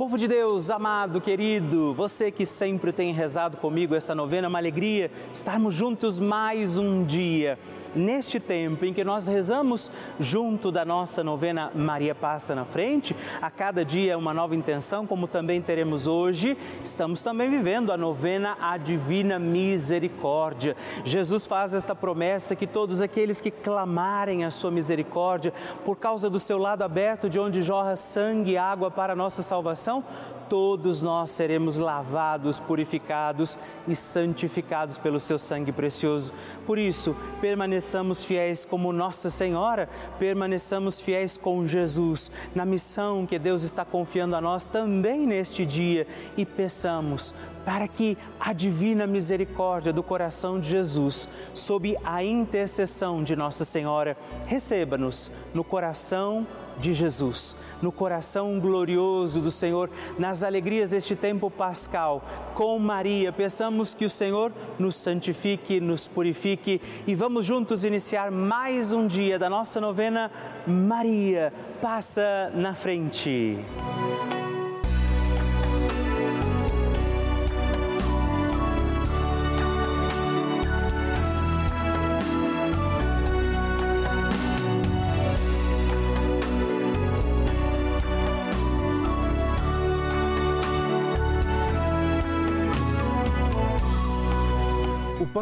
Povo de Deus, amado, querido, você que sempre tem rezado comigo esta novena, uma alegria estarmos juntos mais um dia neste tempo em que nós rezamos junto da nossa novena Maria Passa na Frente, a cada dia uma nova intenção, como também teremos hoje, estamos também vivendo a novena A Divina Misericórdia. Jesus faz esta promessa que todos aqueles que clamarem a sua misericórdia, por causa do seu lado aberto, de onde jorra sangue e água para a nossa salvação, todos nós seremos lavados, purificados e santificados pelo seu sangue precioso. Por isso, permaneçamos fiéis como Nossa Senhora, permaneçamos fiéis com Jesus na missão que Deus está confiando a nós também neste dia e peçamos para que a divina misericórdia do coração de Jesus, sob a intercessão de Nossa Senhora, receba-nos no coração de Jesus, no coração glorioso do Senhor, nas alegrias deste tempo pascal, com Maria, peçamos que o Senhor nos santifique, nos purifique e vamos juntos iniciar mais um dia da nossa novena Maria, passa na frente.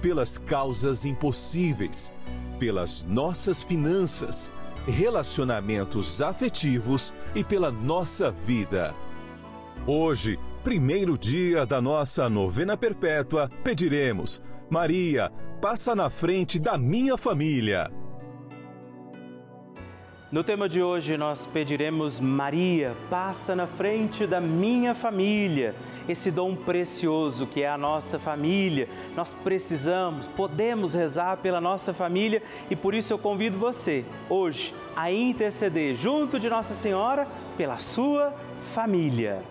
pelas causas impossíveis, pelas nossas finanças, relacionamentos afetivos e pela nossa vida. Hoje, primeiro dia da nossa novena perpétua, pediremos: Maria, passa na frente da minha família. No tema de hoje, nós pediremos: Maria, passa na frente da minha família. Esse dom precioso que é a nossa família. Nós precisamos, podemos rezar pela nossa família e por isso eu convido você, hoje, a interceder junto de Nossa Senhora pela sua família.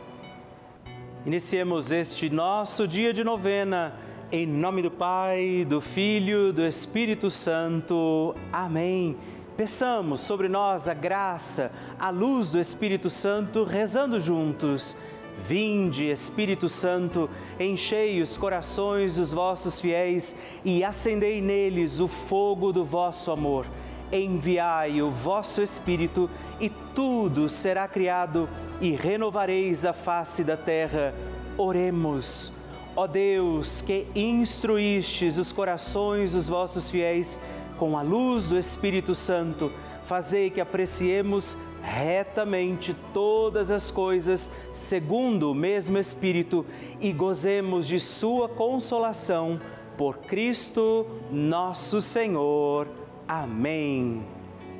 Iniciemos este nosso dia de novena. Em nome do Pai, do Filho, do Espírito Santo. Amém. Peçamos sobre nós a graça, a luz do Espírito Santo, rezando juntos. Vinde, Espírito Santo, enchei os corações dos vossos fiéis e acendei neles o fogo do vosso amor. Enviai o vosso Espírito e tudo será criado e renovareis a face da terra. Oremos. Ó Deus, que instruístes os corações dos vossos fiéis, com a luz do Espírito Santo, fazei que apreciemos retamente todas as coisas segundo o mesmo Espírito e gozemos de Sua consolação por Cristo nosso Senhor. Amém.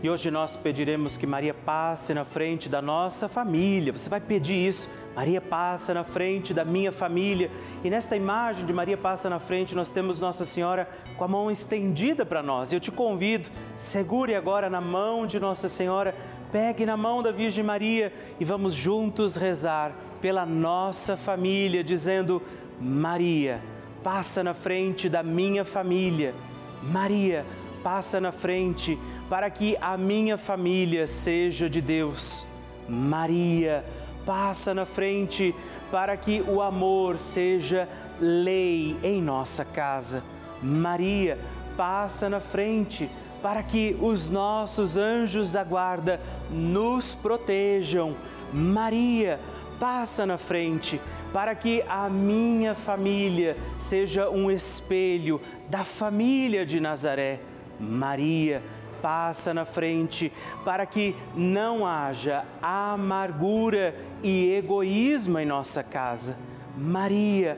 E hoje nós pediremos que Maria passe na frente da nossa família. Você vai pedir isso. Maria passa na frente da minha família. E nesta imagem de Maria passa na frente, nós temos Nossa Senhora com a mão estendida para nós. Eu te convido, segure agora na mão de Nossa Senhora, pegue na mão da Virgem Maria e vamos juntos rezar pela nossa família, dizendo: Maria, passa na frente da minha família. Maria, passa na frente para que a minha família seja de Deus. Maria, passa na frente para que o amor seja lei em nossa casa. Maria, passa na frente para que os nossos anjos da guarda nos protejam. Maria, passa na frente para que a minha família seja um espelho da família de Nazaré. Maria, passa na frente para que não haja amargura e egoísmo em nossa casa. Maria,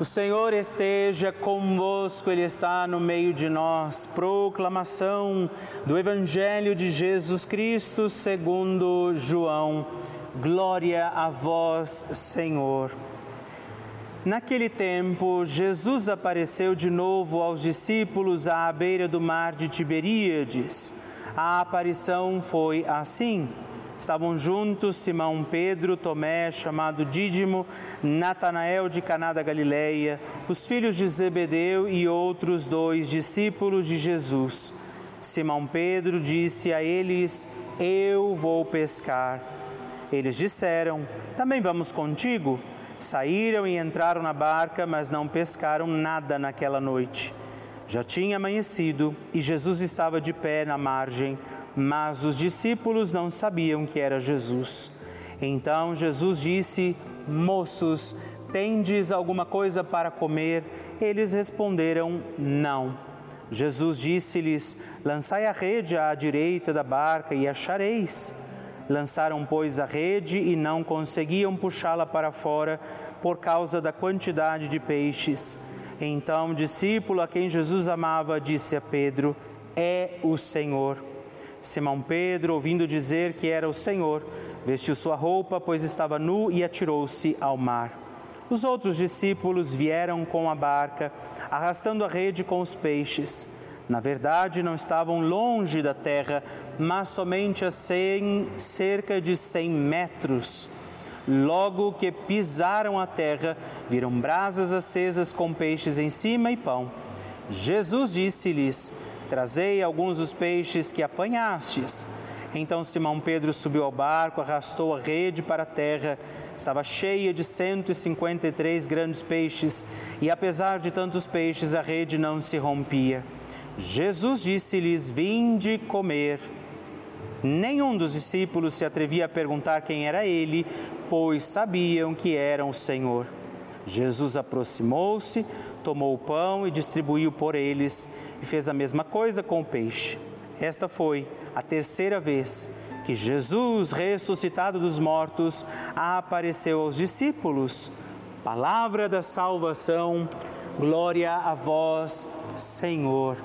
O Senhor esteja convosco, Ele está no meio de nós. Proclamação do Evangelho de Jesus Cristo segundo João. Glória a vós, Senhor. Naquele tempo, Jesus apareceu de novo aos discípulos à beira do mar de Tiberíades. A aparição foi assim. Estavam juntos Simão Pedro, Tomé, chamado Dídimo, Natanael de Caná da Galileia, os filhos de Zebedeu e outros dois discípulos de Jesus. Simão Pedro disse a eles: Eu vou pescar. Eles disseram: Também vamos contigo? Saíram e entraram na barca, mas não pescaram nada naquela noite. Já tinha amanhecido e Jesus estava de pé na margem, mas os discípulos não sabiam que era Jesus. Então Jesus disse: Moços, tendes alguma coisa para comer? Eles responderam: Não. Jesus disse-lhes: Lançai a rede à direita da barca e achareis. Lançaram, pois, a rede e não conseguiam puxá-la para fora por causa da quantidade de peixes. Então, o discípulo a quem Jesus amava disse a Pedro: É o Senhor. Simão Pedro, ouvindo dizer que era o Senhor, vestiu sua roupa, pois estava nu, e atirou-se ao mar. Os outros discípulos vieram com a barca, arrastando a rede com os peixes. Na verdade, não estavam longe da terra, mas somente a cerca de cem metros. Logo que pisaram a terra, viram brasas acesas com peixes em cima e pão. Jesus disse-lhes: Trazei alguns dos peixes que apanhastes. Então Simão Pedro subiu ao barco, arrastou a rede para a terra estava cheia de 153 grandes peixes, e apesar de tantos peixes, a rede não se rompia. Jesus disse-lhes: Vinde comer. Nenhum dos discípulos se atrevia a perguntar quem era ele, pois sabiam que era o Senhor. Jesus aproximou-se, tomou o pão e distribuiu por eles, e fez a mesma coisa com o peixe. Esta foi a terceira vez que Jesus, ressuscitado dos mortos, apareceu aos discípulos. Palavra da salvação, glória a vós, Senhor.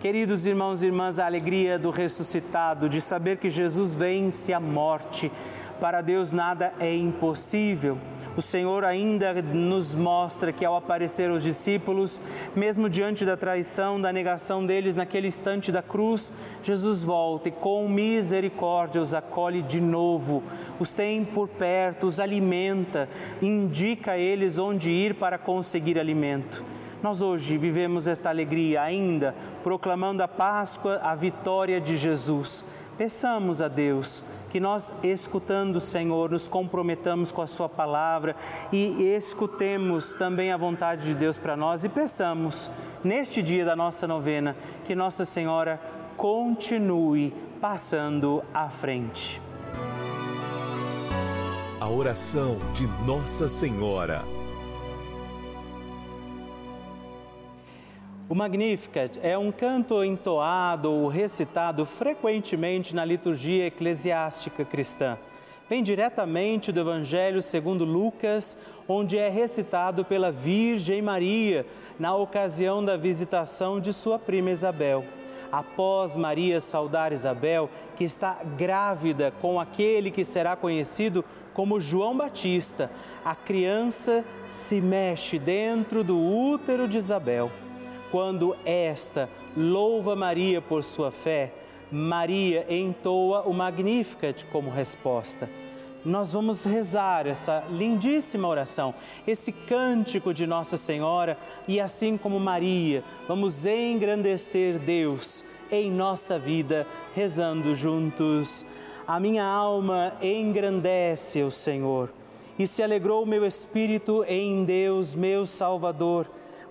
Queridos irmãos e irmãs, a alegria do ressuscitado, de saber que Jesus vence a morte. Para Deus nada é impossível o Senhor ainda nos mostra que ao aparecer os discípulos, mesmo diante da traição, da negação deles naquele instante da cruz, Jesus volta e com misericórdia os acolhe de novo, os tem por perto, os alimenta, indica a eles onde ir para conseguir alimento. Nós hoje vivemos esta alegria ainda, proclamando a Páscoa, a vitória de Jesus. Peçamos a Deus que nós, escutando o Senhor, nos comprometamos com a Sua palavra e escutemos também a vontade de Deus para nós e peçamos, neste dia da nossa novena, que Nossa Senhora continue passando à frente. A oração de Nossa Senhora. O Magnificat é um canto entoado ou recitado frequentemente na liturgia eclesiástica cristã. Vem diretamente do Evangelho segundo Lucas, onde é recitado pela Virgem Maria na ocasião da visitação de sua prima Isabel. Após Maria saudar Isabel, que está grávida com aquele que será conhecido como João Batista, a criança se mexe dentro do útero de Isabel quando esta louva Maria por sua fé, Maria entoa o Magnificat como resposta. Nós vamos rezar essa lindíssima oração, esse cântico de Nossa Senhora e assim como Maria, vamos engrandecer Deus em nossa vida, rezando juntos. A minha alma engrandece o Senhor e se alegrou o meu espírito em Deus, meu Salvador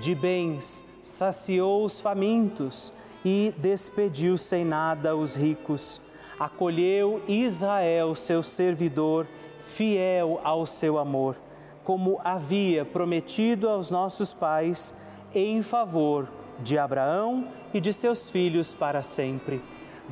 de bens saciou os famintos e despediu sem nada os ricos. Acolheu Israel, seu servidor, fiel ao seu amor, como havia prometido aos nossos pais, em favor de Abraão e de seus filhos para sempre.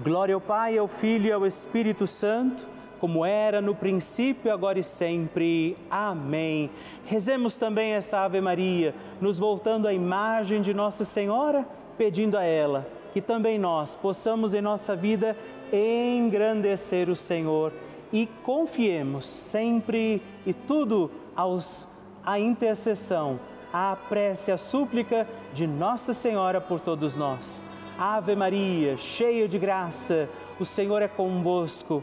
Glória ao Pai, ao Filho e ao Espírito Santo como era no princípio, agora e sempre. Amém. Rezemos também essa Ave Maria, nos voltando à imagem de Nossa Senhora, pedindo a ela que também nós possamos em nossa vida engrandecer o Senhor e confiemos sempre e tudo aos a intercessão, a prece, a súplica de Nossa Senhora por todos nós. Ave Maria, cheia de graça, o Senhor é convosco.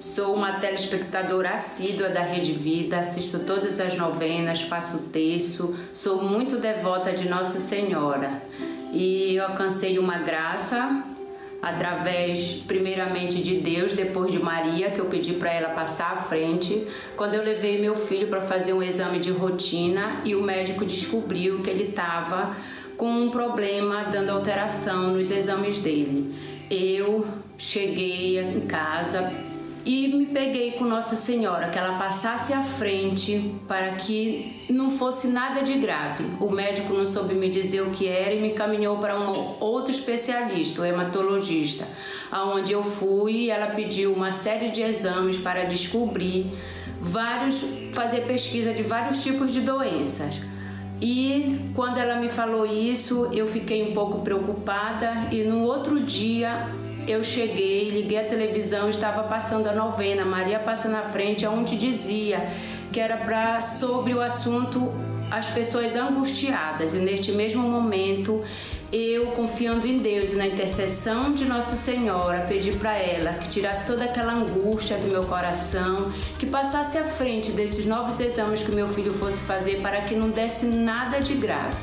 Sou uma telespectadora assídua da Rede Vida, assisto todas as novenas, faço texto, sou muito devota de Nossa Senhora e alcancei uma graça através primeiramente de Deus, depois de Maria, que eu pedi para ela passar à frente, quando eu levei meu filho para fazer um exame de rotina e o médico descobriu que ele estava com um problema dando alteração nos exames dele. Eu cheguei em casa, e me peguei com Nossa Senhora, que ela passasse à frente para que não fosse nada de grave. O médico não soube me dizer o que era e me caminhou para um outro especialista, o hematologista, aonde eu fui e ela pediu uma série de exames para descobrir vários, fazer pesquisa de vários tipos de doenças. E quando ela me falou isso, eu fiquei um pouco preocupada e no outro dia eu cheguei, liguei a televisão, estava passando a novena, Maria passa na frente, onde dizia que era para sobre o assunto as pessoas angustiadas. E neste mesmo momento eu, confiando em Deus e na intercessão de Nossa Senhora, pedi para ela que tirasse toda aquela angústia do meu coração, que passasse à frente desses novos exames que meu filho fosse fazer para que não desse nada de grave.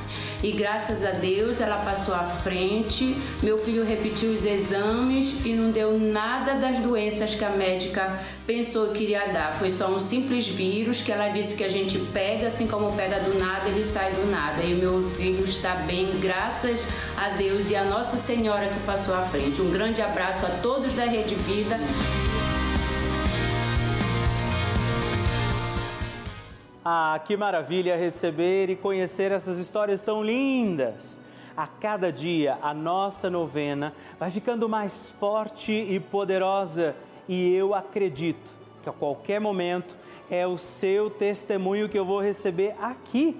E graças a Deus ela passou à frente, meu filho repetiu os exames e não deu nada das doenças que a médica pensou que iria dar. Foi só um simples vírus que ela disse que a gente pega, assim como pega do nada, ele sai do nada. E meu filho está bem, graças a Deus e a Nossa Senhora que passou à frente. Um grande abraço a todos da Rede Vida. Ah, que maravilha receber e conhecer essas histórias tão lindas! A cada dia a nossa novena vai ficando mais forte e poderosa e eu acredito que a qualquer momento é o seu testemunho que eu vou receber aqui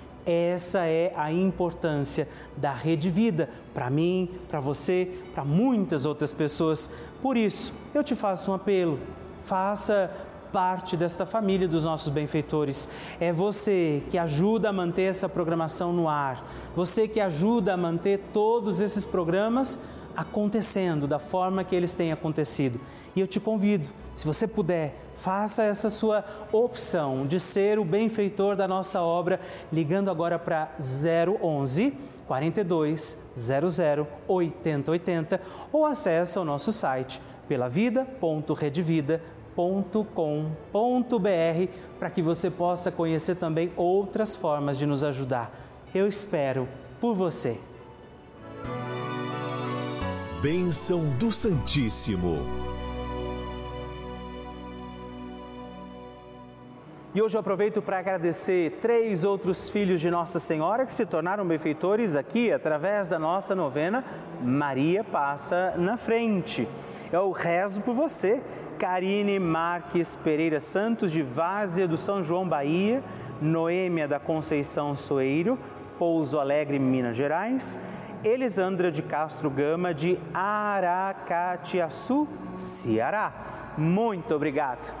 essa é a importância da Rede Vida para mim, para você, para muitas outras pessoas. Por isso, eu te faço um apelo. Faça parte desta família dos nossos benfeitores. É você que ajuda a manter essa programação no ar. Você que ajuda a manter todos esses programas acontecendo da forma que eles têm acontecido. E eu te convido, se você puder, faça essa sua opção de ser o benfeitor da nossa obra, ligando agora para 011 42 00 80 80 ou acesse o nosso site pelavida.redvida.com.br para que você possa conhecer também outras formas de nos ajudar. Eu espero por você. Bênção do Santíssimo. E hoje eu aproveito para agradecer três outros filhos de Nossa Senhora que se tornaram benfeitores aqui através da nossa novena Maria Passa na Frente. Eu rezo por você Karine Marques Pereira Santos, de Várzea do São João, Bahia, Noêmia da Conceição Soeiro, Pouso Alegre, Minas Gerais, Elisandra de Castro Gama, de Aracatiaçu, Ceará. Muito obrigado.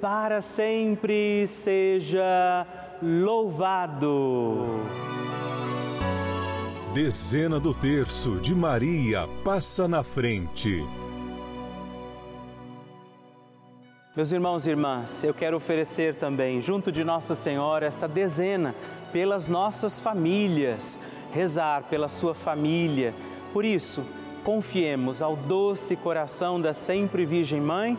para sempre seja louvado. Dezena do terço de Maria passa na frente. Meus irmãos e irmãs, eu quero oferecer também, junto de Nossa Senhora, esta dezena pelas nossas famílias, rezar pela sua família. Por isso, confiemos ao doce coração da sempre Virgem Mãe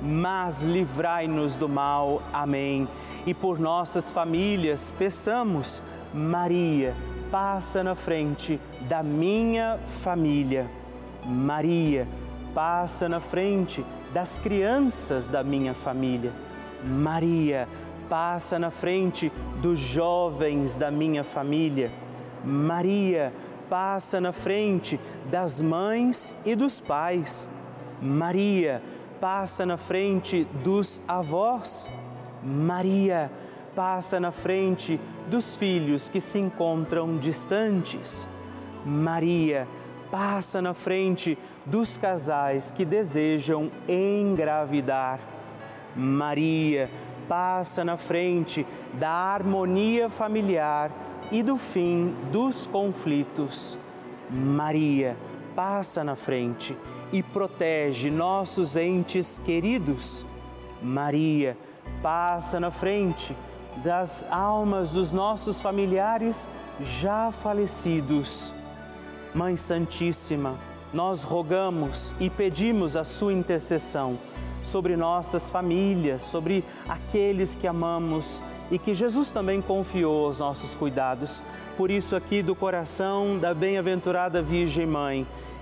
mas livrai-nos do mal. Amém. E por nossas famílias, peçamos, Maria, passa na frente da minha família. Maria, passa na frente das crianças da minha família. Maria, passa na frente dos jovens da minha família. Maria, passa na frente das mães e dos pais. Maria, passa na frente dos avós. Maria passa na frente dos filhos que se encontram distantes. Maria passa na frente dos casais que desejam engravidar. Maria passa na frente da harmonia familiar e do fim dos conflitos. Maria passa na frente e protege nossos entes queridos. Maria passa na frente das almas dos nossos familiares já falecidos. Mãe Santíssima, nós rogamos e pedimos a sua intercessão sobre nossas famílias, sobre aqueles que amamos e que Jesus também confiou aos nossos cuidados. Por isso, aqui do coração da bem-aventurada Virgem Mãe,